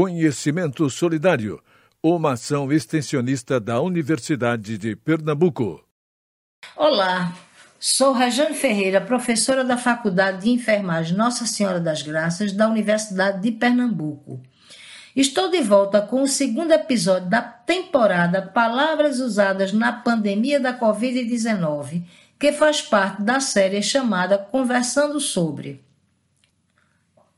Conhecimento Solidário, uma ação extensionista da Universidade de Pernambuco. Olá, sou Rajane Ferreira, professora da Faculdade de Enfermagem Nossa Senhora das Graças da Universidade de Pernambuco. Estou de volta com o segundo episódio da temporada Palavras Usadas na Pandemia da Covid-19, que faz parte da série chamada Conversando sobre.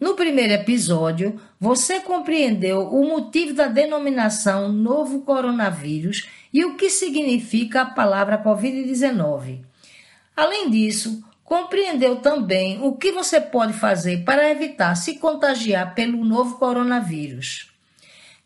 No primeiro episódio, você compreendeu o motivo da denominação novo coronavírus e o que significa a palavra Covid-19. Além disso, compreendeu também o que você pode fazer para evitar se contagiar pelo novo coronavírus.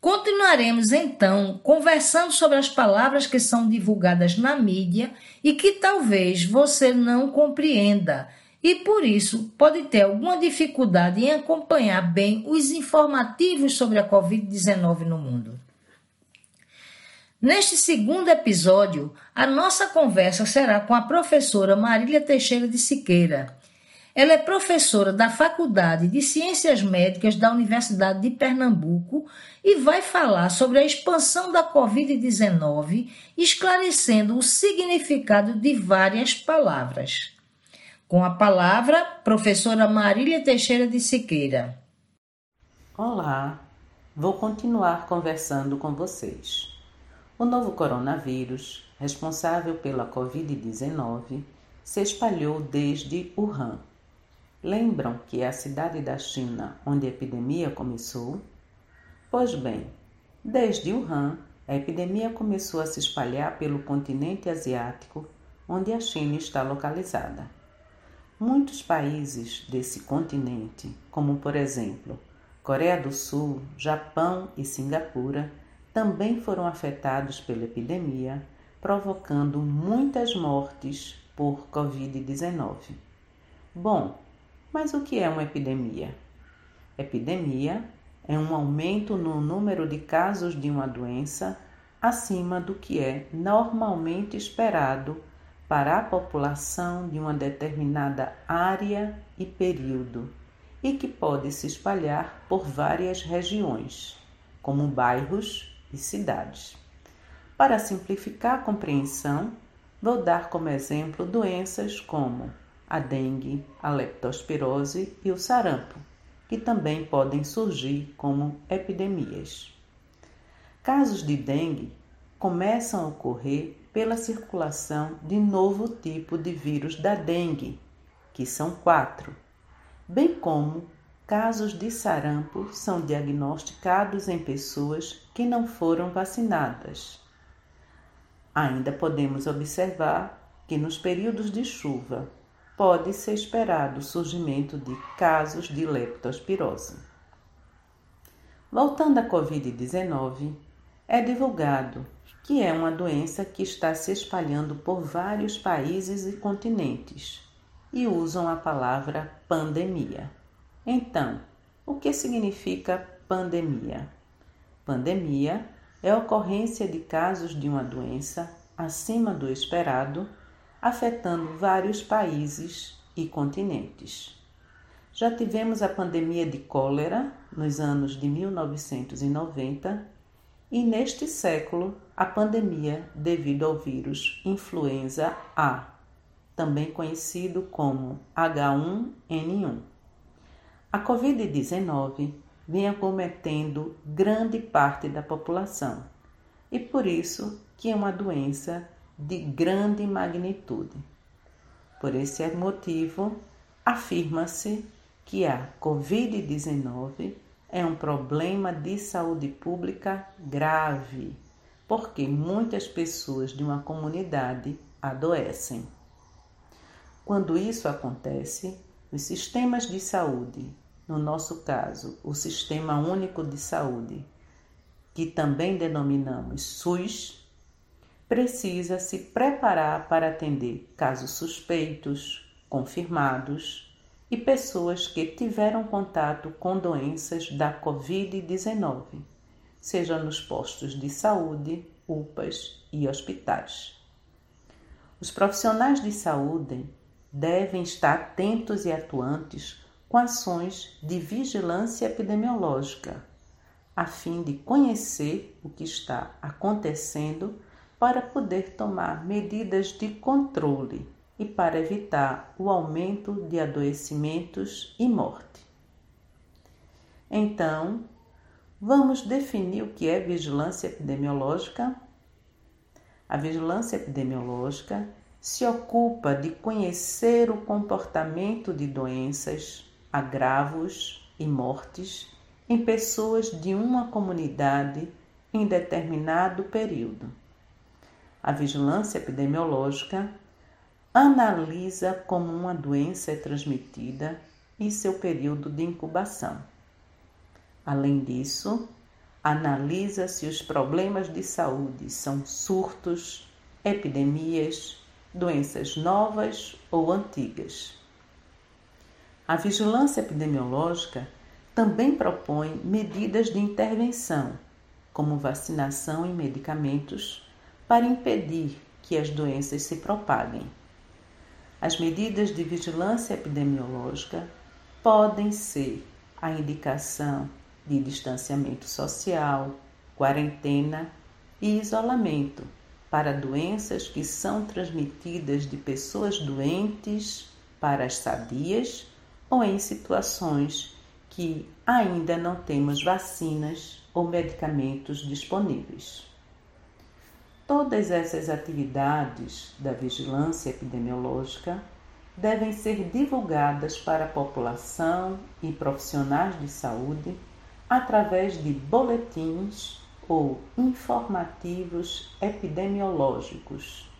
Continuaremos então conversando sobre as palavras que são divulgadas na mídia e que talvez você não compreenda e por isso pode ter alguma dificuldade em acompanhar bem os informativos sobre a Covid-19 no mundo. Neste segundo episódio, a nossa conversa será com a professora Marília Teixeira de Siqueira. Ela é professora da Faculdade de Ciências Médicas da Universidade de Pernambuco e vai falar sobre a expansão da Covid-19, esclarecendo o significado de várias palavras. Com a palavra, professora Marília Teixeira de Siqueira. Olá, vou continuar conversando com vocês. O novo coronavírus, responsável pela Covid-19, se espalhou desde Wuhan. Lembram que é a cidade da China onde a epidemia começou? Pois bem, desde Wuhan, a epidemia começou a se espalhar pelo continente asiático, onde a China está localizada. Muitos países desse continente, como por exemplo Coreia do Sul, Japão e Singapura, também foram afetados pela epidemia, provocando muitas mortes por Covid-19. Bom, mas o que é uma epidemia? Epidemia é um aumento no número de casos de uma doença acima do que é normalmente esperado para a população de uma determinada área e período e que pode se espalhar por várias regiões, como bairros e cidades. Para simplificar a compreensão, vou dar como exemplo doenças como a dengue, a leptospirose e o sarampo, que também podem surgir como epidemias. Casos de dengue começam a ocorrer pela circulação de novo tipo de vírus da dengue, que são quatro, bem como casos de sarampo são diagnosticados em pessoas que não foram vacinadas. Ainda podemos observar que nos períodos de chuva pode ser esperado o surgimento de casos de leptospirose. Voltando à Covid-19, é divulgado que é uma doença que está se espalhando por vários países e continentes e usam a palavra pandemia. Então, o que significa pandemia? Pandemia é a ocorrência de casos de uma doença acima do esperado, afetando vários países e continentes. Já tivemos a pandemia de cólera nos anos de 1990 e neste século a pandemia devido ao vírus influenza A, também conhecido como H1N1. A Covid-19 vem acometendo grande parte da população e por isso que é uma doença de grande magnitude. Por esse motivo, afirma-se que a Covid-19 é um problema de saúde pública grave, porque muitas pessoas de uma comunidade adoecem. Quando isso acontece, os sistemas de saúde, no nosso caso, o Sistema Único de Saúde, que também denominamos SUS, precisa se preparar para atender casos suspeitos, confirmados e pessoas que tiveram contato com doenças da Covid-19, seja nos postos de saúde, UPAs e hospitais. Os profissionais de saúde devem estar atentos e atuantes com ações de vigilância epidemiológica, a fim de conhecer o que está acontecendo para poder tomar medidas de controle e para evitar o aumento de adoecimentos e morte. Então, vamos definir o que é vigilância epidemiológica? A vigilância epidemiológica se ocupa de conhecer o comportamento de doenças, agravos e mortes em pessoas de uma comunidade em determinado período. A vigilância epidemiológica analisa como uma doença é transmitida e seu período de incubação. Além disso, analisa se os problemas de saúde são surtos, epidemias, doenças novas ou antigas. A vigilância epidemiológica também propõe medidas de intervenção, como vacinação e medicamentos, para impedir que as doenças se propaguem. As medidas de vigilância epidemiológica podem ser a indicação de distanciamento social, quarentena e isolamento para doenças que são transmitidas de pessoas doentes para as sadias ou em situações que ainda não temos vacinas ou medicamentos disponíveis. Todas essas atividades da vigilância epidemiológica devem ser divulgadas para a população e profissionais de saúde através de boletins ou informativos epidemiológicos.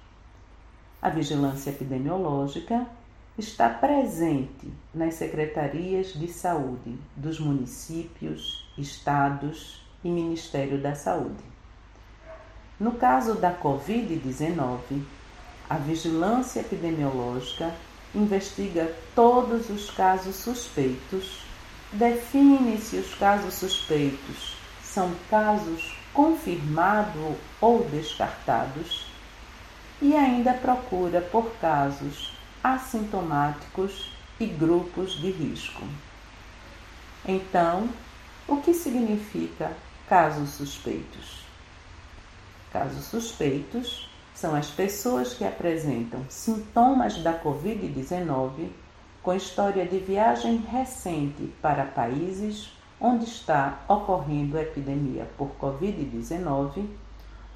A vigilância epidemiológica está presente nas secretarias de saúde dos municípios, estados e Ministério da Saúde. No caso da Covid-19, a vigilância epidemiológica investiga todos os casos suspeitos, define se os casos suspeitos são casos confirmados ou descartados e ainda procura por casos assintomáticos e grupos de risco. Então, o que significa casos suspeitos? Casos suspeitos são as pessoas que apresentam sintomas da Covid-19 com história de viagem recente para países onde está ocorrendo epidemia por Covid-19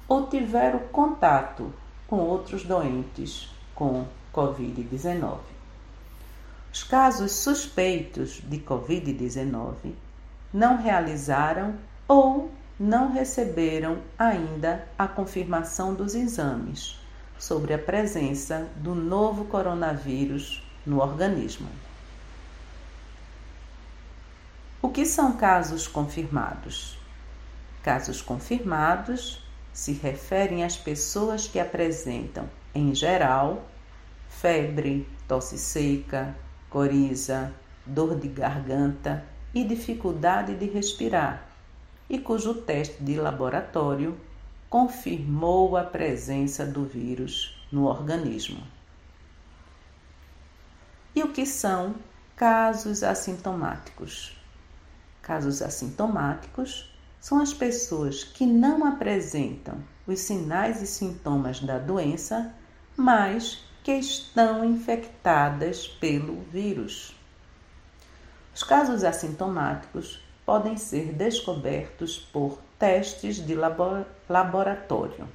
ou tiveram contato com outros doentes com Covid-19. Os casos suspeitos de Covid-19 não realizaram ou não receberam ainda a confirmação dos exames sobre a presença do novo coronavírus no organismo. O que são casos confirmados? Casos confirmados se referem às pessoas que apresentam, em geral, febre, tosse seca, coriza, dor de garganta e dificuldade de respirar e cujo teste de laboratório confirmou a presença do vírus no organismo. E o que são casos assintomáticos? Casos assintomáticos são as pessoas que não apresentam os sinais e sintomas da doença, mas que estão infectadas pelo vírus. Os casos assintomáticos podem ser descobertos por testes de laboratório.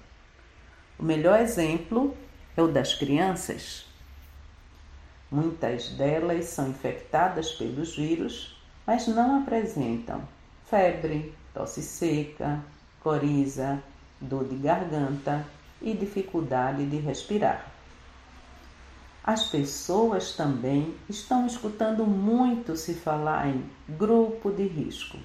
O melhor exemplo é o das crianças. Muitas delas são infectadas pelos vírus, mas não apresentam febre, tosse seca, coriza, dor de garganta e dificuldade de respirar. As pessoas também estão escutando muito se falar em grupo de risco.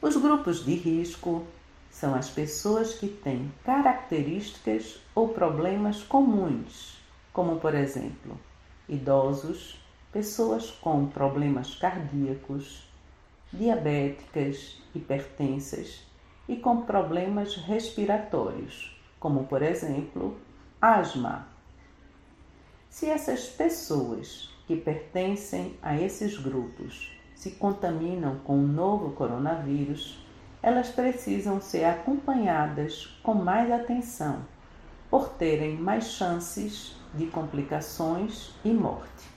Os grupos de risco são as pessoas que têm características ou problemas comuns, como por exemplo, idosos, pessoas com problemas cardíacos, diabéticas, hipertensas e com problemas respiratórios, como por exemplo, asma. Se essas pessoas que pertencem a esses grupos se contaminam com o novo coronavírus, elas precisam ser acompanhadas com mais atenção, por terem mais chances de complicações e morte.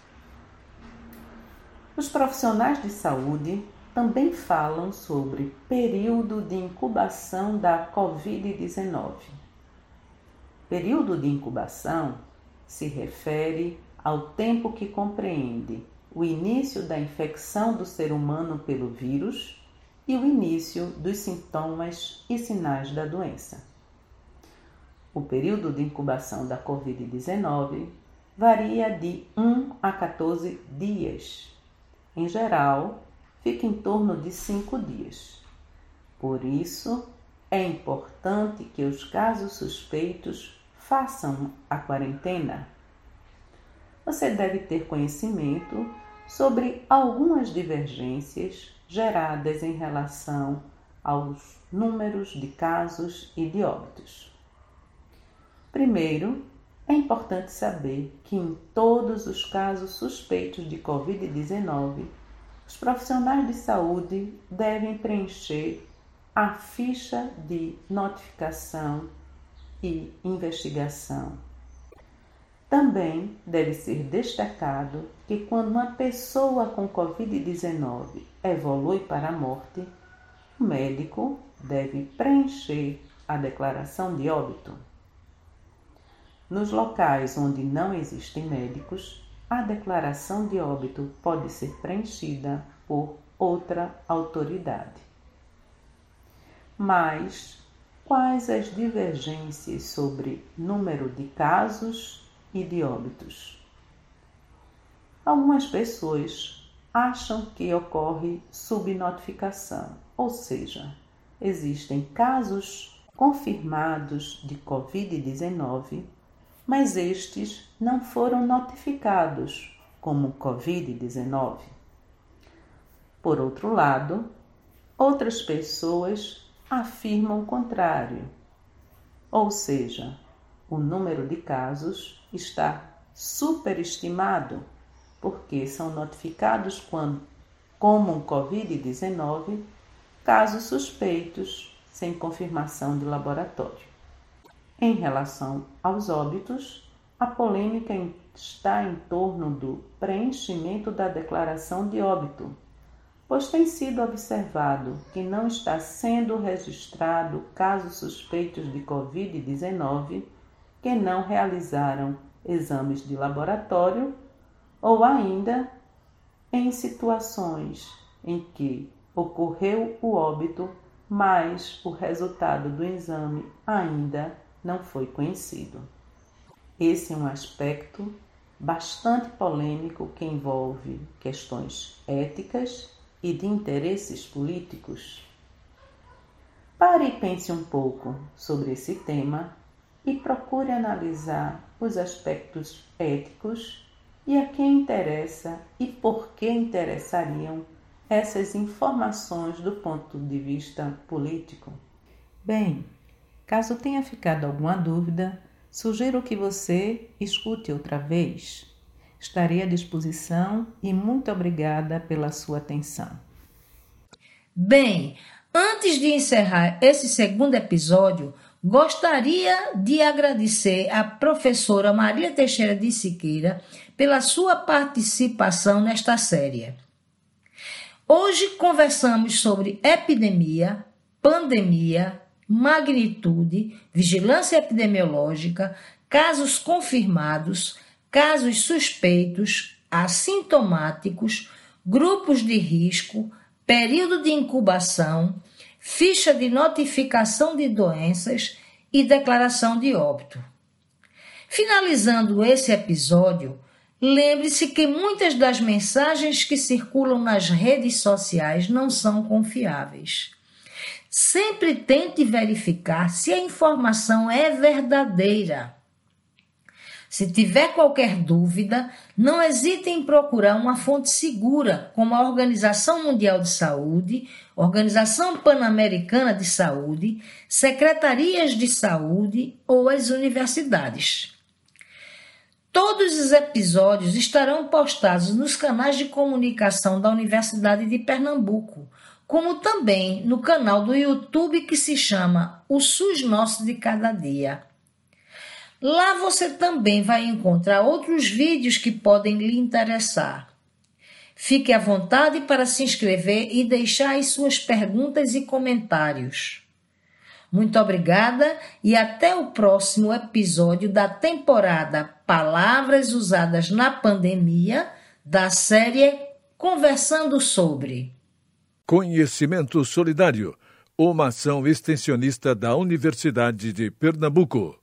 Os profissionais de saúde também falam sobre período de incubação da Covid-19. Período de incubação se refere ao tempo que compreende o início da infecção do ser humano pelo vírus e o início dos sintomas e sinais da doença. O período de incubação da Covid-19 varia de 1 a 14 dias. Em geral, fica em torno de 5 dias. Por isso, é importante que os casos suspeitos façam a quarentena. Você deve ter conhecimento sobre algumas divergências geradas em relação aos números de casos e de óbitos. Primeiro, é importante saber que em todos os casos suspeitos de Covid-19, os profissionais de saúde devem preencher a ficha de notificação e investigação também deve ser destacado que quando uma pessoa com Covid-19 evolui para a morte, o médico deve preencher a declaração de óbito. Nos locais onde não existem médicos, a declaração de óbito pode ser preenchida por outra autoridade. Mas quais as divergências sobre número de casos e de óbitos. Algumas pessoas acham que ocorre subnotificação, ou seja, existem casos confirmados de Covid-19, mas estes não foram notificados como Covid-19. Por outro lado, outras pessoas afirmam o contrário, ou seja, o número de casos está superestimado, porque são notificados quando, como um Covid-19, casos suspeitos sem confirmação de laboratório. Em relação aos óbitos, a polêmica está em torno do preenchimento da declaração de óbito, pois tem sido observado que não está sendo registrado casos suspeitos de Covid-19 que não realizaram exames de laboratório ou ainda em situações em que ocorreu o óbito, mas o resultado do exame ainda não foi conhecido. Esse é um aspecto bastante polêmico que envolve questões éticas e de interesses políticos. Pare e pense um pouco sobre esse tema e procure analisar os aspectos éticos e a quem interessa e por que interessariam essas informações do ponto de vista político. Bem, caso tenha ficado alguma dúvida, sugiro que você escute outra vez. Estarei à disposição e muito obrigada pela sua atenção. Bem, antes de encerrar esse segundo episódio, Gostaria de agradecer à professora Maria Teixeira de Siqueira pela sua participação nesta série. Hoje conversamos sobre epidemia, pandemia, magnitude, vigilância epidemiológica, casos confirmados, casos suspeitos, assintomáticos, grupos de risco, período de incubação ficha de notificação de doenças e declaração de óbito. Finalizando esse episódio, lembre-se que muitas das mensagens que circulam nas redes sociais não são confiáveis. Sempre tente verificar se a informação é verdadeira. Se tiver qualquer dúvida, não hesite em procurar uma fonte segura, como a Organização Mundial de Saúde, Organização Pan-Americana de Saúde, secretarias de saúde ou as universidades. Todos os episódios estarão postados nos canais de comunicação da Universidade de Pernambuco, como também no canal do YouTube que se chama O SUS Nosso de Cada Dia. Lá você também vai encontrar outros vídeos que podem lhe interessar. Fique à vontade para se inscrever e deixar as suas perguntas e comentários. Muito obrigada e até o próximo episódio da temporada Palavras Usadas na Pandemia da série Conversando sobre. Conhecimento Solidário, uma ação extensionista da Universidade de Pernambuco.